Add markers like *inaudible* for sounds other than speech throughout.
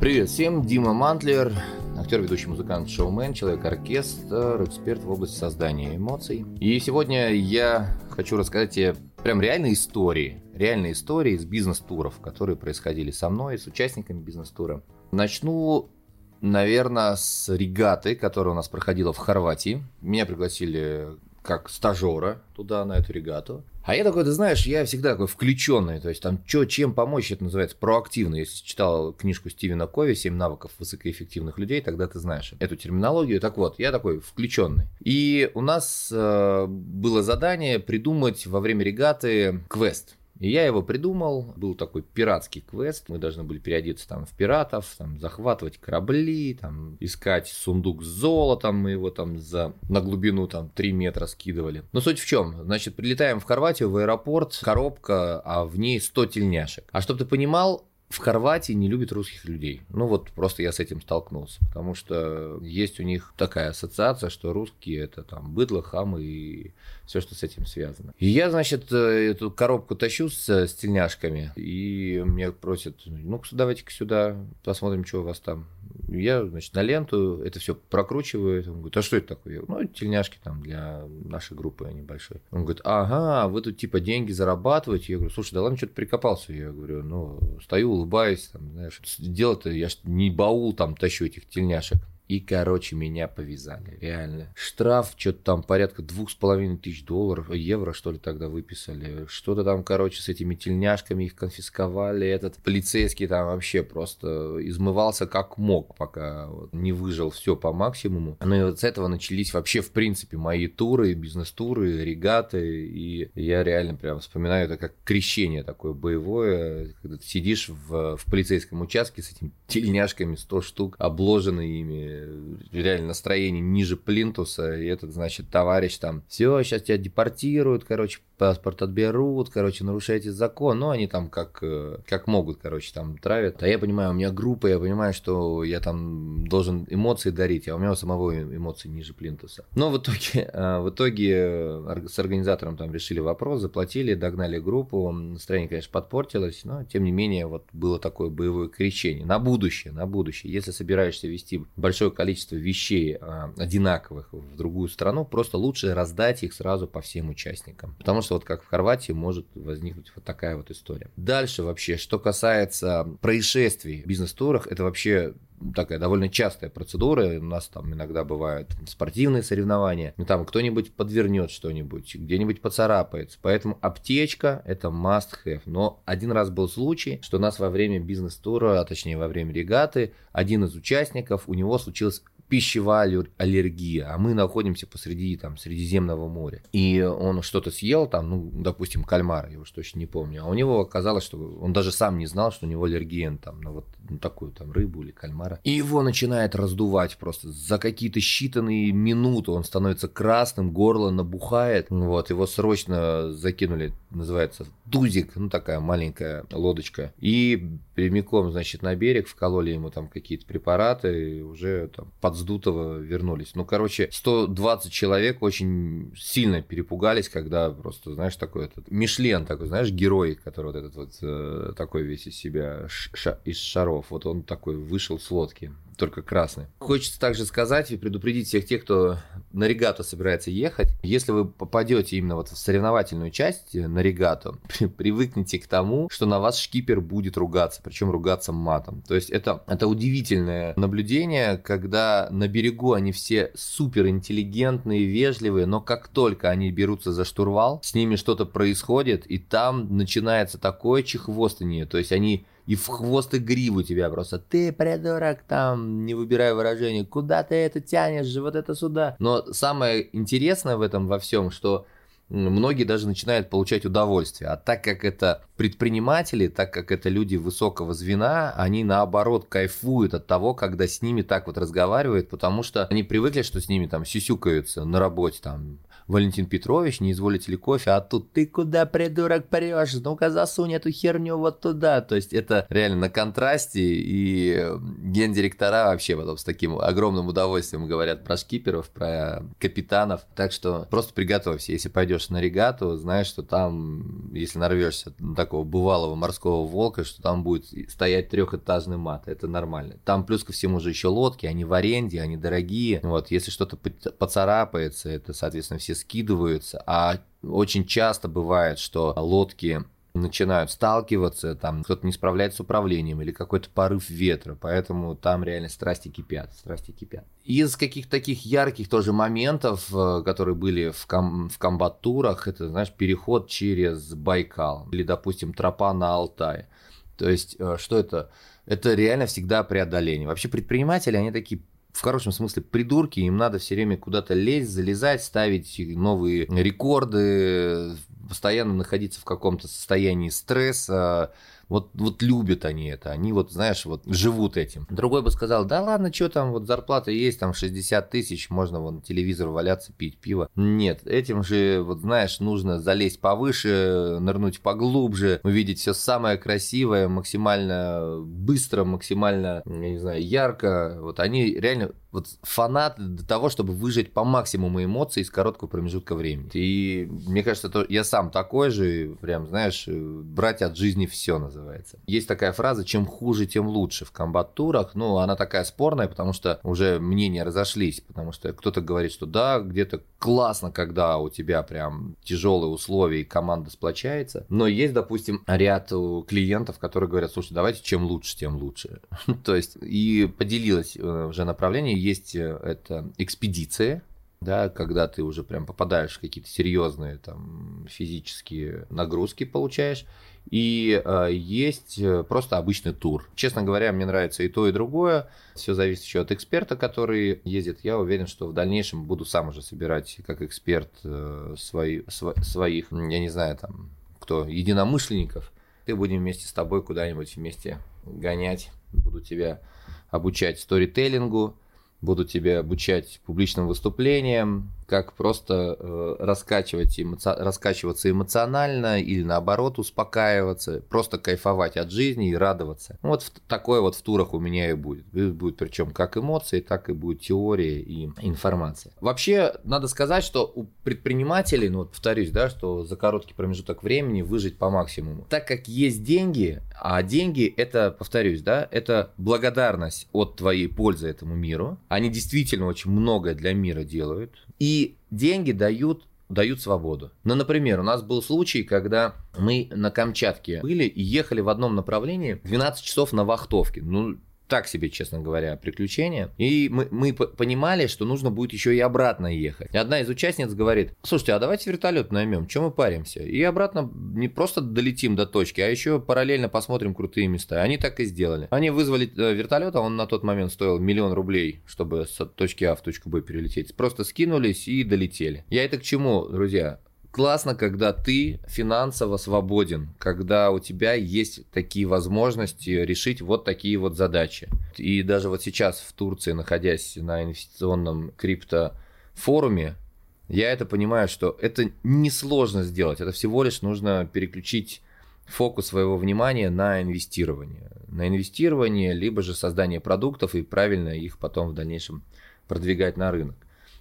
Привет всем, Дима Мантлер, актер, ведущий музыкант, шоумен, человек-оркестр, эксперт в области создания эмоций. И сегодня я хочу рассказать тебе прям реальные истории, реальные истории из бизнес-туров, которые происходили со мной, с участниками бизнес-тура. Начну наверное, с регаты, которая у нас проходила в Хорватии. Меня пригласили как стажера туда, на эту регату. А я такой, ты знаешь, я всегда такой включенный, то есть там что, чем помочь, это называется проактивно. Если читал книжку Стивена Кови «Семь навыков высокоэффективных людей», тогда ты знаешь эту терминологию. Так вот, я такой включенный. И у нас э, было задание придумать во время регаты квест. И я его придумал, был такой пиратский квест, мы должны были переодеться там в пиратов, там, захватывать корабли, там, искать сундук с золотом, мы его там за, на глубину там 3 метра скидывали. Но суть в чем? Значит, прилетаем в Хорватию, в аэропорт, коробка, а в ней 100 тельняшек. А чтобы ты понимал, в Хорватии не любят русских людей. Ну вот просто я с этим столкнулся, потому что есть у них такая ассоциация, что русские это там быдло, хамы и все, что с этим связано. И я, значит, э, эту коробку тащу с, с тельняшками, и мне просят, ну давайте-ка сюда, посмотрим, что у вас там. Я, значит, на ленту это все прокручиваю. Он говорит, а что это такое? Я говорю, ну, тельняшки там для нашей группы небольшой. Он говорит, ага, вы тут типа деньги зарабатываете. Я говорю, слушай, да ладно, что-то прикопался. Я говорю, ну, стою, улыбаюсь, там, знаешь, дело-то, я ж не баул там тащу этих тельняшек. И, короче, меня повязали, реально. Штраф, что-то там порядка двух с половиной тысяч долларов, евро, что ли, тогда выписали. Что-то там, короче, с этими тельняшками их конфисковали. Этот полицейский там вообще просто измывался как мог, пока вот не выжил все по максимуму. Ну и вот с этого начались вообще, в принципе, мои туры, бизнес-туры, регаты. И я реально прям вспоминаю это как крещение такое боевое, когда ты сидишь в, в полицейском участке с этими тельняшками, 100 штук, обложенные ими, реально настроение ниже плинтуса, и этот, значит, товарищ там, все, сейчас тебя депортируют, короче, паспорт отберут, короче, нарушаете закон, ну, они там как, э, как могут, короче, там травят. А я понимаю, у меня группа, я понимаю, что я там должен эмоции дарить, а у меня у самого эмоции ниже плинтуса. Но в итоге, *laughs* э, в итоге э, с организатором там решили вопрос, заплатили, догнали группу, настроение, конечно, подпортилось, но, тем не менее, вот было такое боевое крещение. На будущее, на будущее. Если собираешься вести большое количество вещей одинаковых в другую страну, просто лучше раздать их сразу по всем участникам. Потому что что вот как в Хорватии может возникнуть вот такая вот история. Дальше вообще, что касается происшествий в бизнес-турах, это вообще такая довольно частая процедура. У нас там иногда бывают спортивные соревнования. Ну, там кто-нибудь подвернет что-нибудь, где-нибудь поцарапается. Поэтому аптечка – это must have. Но один раз был случай, что у нас во время бизнес-тура, а точнее во время регаты, один из участников, у него случилось пищевая аллергия, а мы находимся посреди там Средиземного моря. И он что-то съел там, ну, допустим, кальмар, я уж точно не помню. А у него оказалось, что он даже сам не знал, что у него аллерген там на вот ну, такую там рыбу или кальмара. И его начинает раздувать просто. За какие-то считанные минуты он становится красным, горло набухает. Вот, его срочно закинули, называется, тузик, ну такая маленькая лодочка. И прямиком, значит, на берег вкололи ему там какие-то препараты, и уже там под сдутого вернулись. Ну, короче, 120 человек очень сильно перепугались, когда просто, знаешь, такой этот Мишлен такой, знаешь, герой, который вот этот вот э, такой весь из себя ш- из шаров, вот он такой вышел с лодки только красный. Хочется также сказать и предупредить всех тех, кто на регату собирается ехать. Если вы попадете именно вот в соревновательную часть э, на регату, *laughs* привыкните к тому, что на вас шкипер будет ругаться, причем ругаться матом. То есть это, это удивительное наблюдение, когда на берегу они все супер интеллигентные, вежливые, но как только они берутся за штурвал, с ними что-то происходит, и там начинается такое чехвостание. То есть они и в хвост и гриву тебя просто. Ты, придурок, там, не выбирай выражение, куда ты это тянешь же, вот это сюда. Но самое интересное в этом во всем, что многие даже начинают получать удовольствие. А так как это предприниматели, так как это люди высокого звена, они наоборот кайфуют от того, когда с ними так вот разговаривают, потому что они привыкли, что с ними там сюсюкаются на работе, там, Валентин Петрович, не изволите ли кофе, а тут ты куда, придурок, прешь, ну-ка засунь эту херню вот туда. То есть это реально на контрасте, и гендиректора вообще потом с таким огромным удовольствием говорят про шкиперов, про капитанов. Так что просто приготовься, если пойдешь на регату, знаешь, что там, если нарвешься на такого бывалого морского волка, что там будет стоять трехэтажный мат. Это нормально. Там плюс ко всему же еще лодки, они в аренде, они дорогие. Вот, если что-то поцарапается, это, соответственно, все скидываются. А очень часто бывает, что лодки начинают сталкиваться, там кто-то не справляется с управлением или какой-то порыв ветра, поэтому там реально страсти кипят, страсти кипят. Из каких-то таких ярких тоже моментов, э, которые были в, ком- в комбат-турах, это, знаешь, переход через Байкал или, допустим, тропа на Алтай. То есть, э, что это? Это реально всегда преодоление. Вообще предприниматели, они такие в хорошем смысле придурки, им надо все время куда-то лезть, залезать, ставить новые рекорды, постоянно находиться в каком-то состоянии стресса, вот, вот любят они это, они вот, знаешь, вот живут этим. Другой бы сказал, да ладно, что там, вот зарплата есть, там 60 тысяч, можно вон телевизор валяться, пить пиво. Нет, этим же, вот знаешь, нужно залезть повыше, нырнуть поглубже, увидеть все самое красивое, максимально быстро, максимально, я не знаю, ярко. Вот они реально вот фанаты до того, чтобы выжить по максимуму эмоций из короткого промежутка времени. И мне кажется, то я сам такой же, прям, знаешь, брать от жизни все называется. Есть такая фраза, чем хуже, тем лучше в комбат-турах. Ну, она такая спорная, потому что уже мнения разошлись, потому что кто-то говорит, что да, где-то классно, когда у тебя прям тяжелые условия и команда сплочается. Но есть, допустим, ряд клиентов, которые говорят, слушай, давайте чем лучше, тем лучше. *laughs* То есть, и поделилась э, уже направление есть э, это экспедиция, да, когда ты уже прям попадаешь в какие-то серьезные там физические нагрузки получаешь, и э, есть просто обычный тур. Честно говоря, мне нравится и то, и другое. Все зависит еще от эксперта, который ездит. Я уверен, что в дальнейшем буду сам уже собирать как эксперт э, свои, св, своих, я не знаю, там, кто, единомышленников. И будем вместе с тобой куда-нибудь вместе гонять. Буду тебя обучать сторителлингу, буду тебя обучать публичным выступлениям, как просто э, раскачивать эмоци... раскачиваться эмоционально или наоборот успокаиваться, просто кайфовать от жизни и радоваться. Ну, вот в, такое вот в турах у меня и будет. Будет причем как эмоции, так и будет теория и информация. Вообще, надо сказать, что у предпринимателей, ну вот повторюсь, да, что за короткий промежуток времени выжить по максимуму. Так как есть деньги, а деньги это, повторюсь, да, это благодарность от твоей пользы этому миру. Они действительно очень многое для мира делают и деньги дают дают свободу. Ну, например, у нас был случай, когда мы на Камчатке были и ехали в одном направлении 12 часов на вахтовке. Ну, так себе, честно говоря, приключение. И мы, мы понимали, что нужно будет еще и обратно ехать. И одна из участниц говорит, слушайте, а давайте вертолет наймем, чем мы паримся? И обратно не просто долетим до точки, а еще параллельно посмотрим крутые места. Они так и сделали. Они вызвали э, вертолет, а он на тот момент стоил миллион рублей, чтобы с точки А в точку Б перелететь. Просто скинулись и долетели. Я это к чему, друзья? Классно, когда ты финансово свободен, когда у тебя есть такие возможности решить вот такие вот задачи. И даже вот сейчас в Турции, находясь на инвестиционном криптофоруме, я это понимаю, что это несложно сделать. Это всего лишь нужно переключить фокус своего внимания на инвестирование. На инвестирование, либо же создание продуктов и правильно их потом в дальнейшем продвигать на рынок.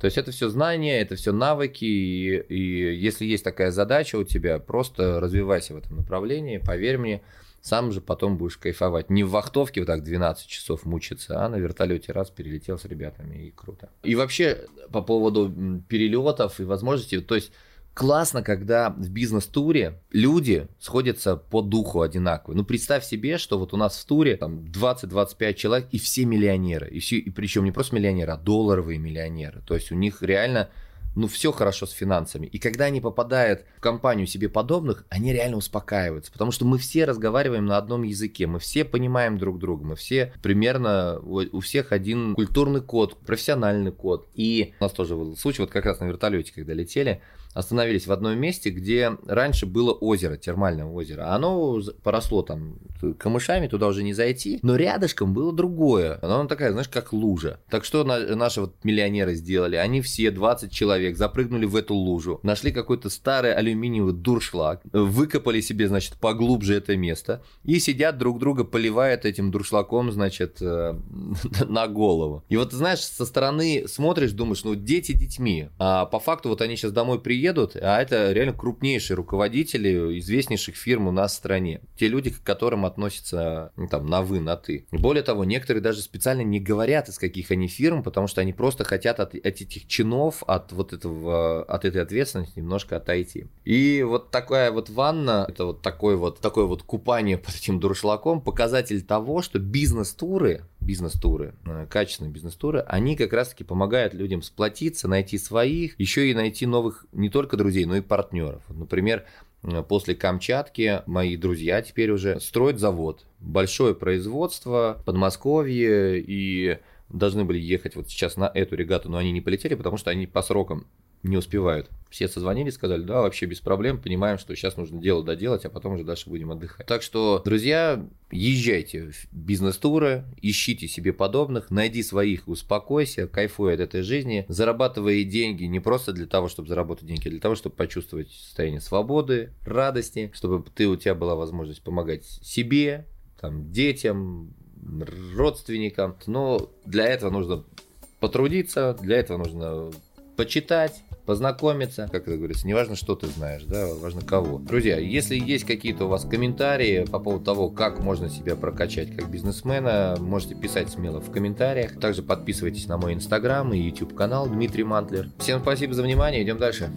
То есть это все знания, это все навыки, и, и если есть такая задача у тебя, просто развивайся в этом направлении, поверь мне, сам же потом будешь кайфовать. Не в вахтовке вот так 12 часов мучиться, а на вертолете раз перелетел с ребятами, и круто. И вообще по поводу перелетов и возможностей, то есть классно, когда в бизнес-туре люди сходятся по духу одинаково. Ну, представь себе, что вот у нас в туре там 20-25 человек, и все миллионеры. И, все, и причем не просто миллионеры, а долларовые миллионеры. То есть у них реально ну, все хорошо с финансами. И когда они попадают в компанию себе подобных, они реально успокаиваются. Потому что мы все разговариваем на одном языке, мы все понимаем друг друга, мы все примерно, у всех один культурный код, профессиональный код. И у нас тоже был случай, вот как раз на вертолете, когда летели, остановились в одном месте, где раньше было озеро, термальное озеро. Оно поросло там камышами, туда уже не зайти, но рядышком было другое. Оно такая, знаешь, как лужа. Так что наши вот миллионеры сделали? Они все 20 человек запрыгнули в эту лужу, нашли какой-то старый алюминиевый дуршлаг, выкопали себе, значит, поглубже это место и сидят друг друга, поливают этим дуршлаком, значит, э, *laughs* на голову. И вот, знаешь, со стороны смотришь, думаешь, ну, дети детьми, а по факту вот они сейчас домой приедут, а это реально крупнейшие руководители известнейших фирм у нас в стране. Те люди, к которым относятся, ну, там, на вы, на ты. Более того, некоторые даже специально не говорят, из каких они фирм, потому что они просто хотят от, от этих чинов, от вот этого, от этой ответственности немножко отойти. И вот такая вот ванна, это вот такой вот, такое вот купание под этим дуршлаком, показатель того, что бизнес-туры, бизнес-туры, э, качественные бизнес-туры, они как раз-таки помогают людям сплотиться, найти своих, еще и найти новых не только друзей, но и партнеров. Например, э, после Камчатки мои друзья теперь уже строят завод, большое производство, Подмосковье, и должны были ехать вот сейчас на эту регату, но они не полетели, потому что они по срокам не успевают. Все созвонили, сказали, да, вообще без проблем, понимаем, что сейчас нужно дело доделать, а потом уже дальше будем отдыхать. Так что, друзья, езжайте в бизнес-туры, ищите себе подобных, найди своих, успокойся, кайфуй от этой жизни, зарабатывай деньги не просто для того, чтобы заработать деньги, а для того, чтобы почувствовать состояние свободы, радости, чтобы ты, у тебя была возможность помогать себе, там, детям, родственникам. Но для этого нужно потрудиться, для этого нужно почитать, познакомиться, как это говорится, не важно, что ты знаешь, да, важно кого. Друзья, если есть какие-то у вас комментарии по поводу того, как можно себя прокачать как бизнесмена, можете писать смело в комментариях. Также подписывайтесь на мой инстаграм и YouTube канал Дмитрий Мантлер. Всем спасибо за внимание, идем дальше.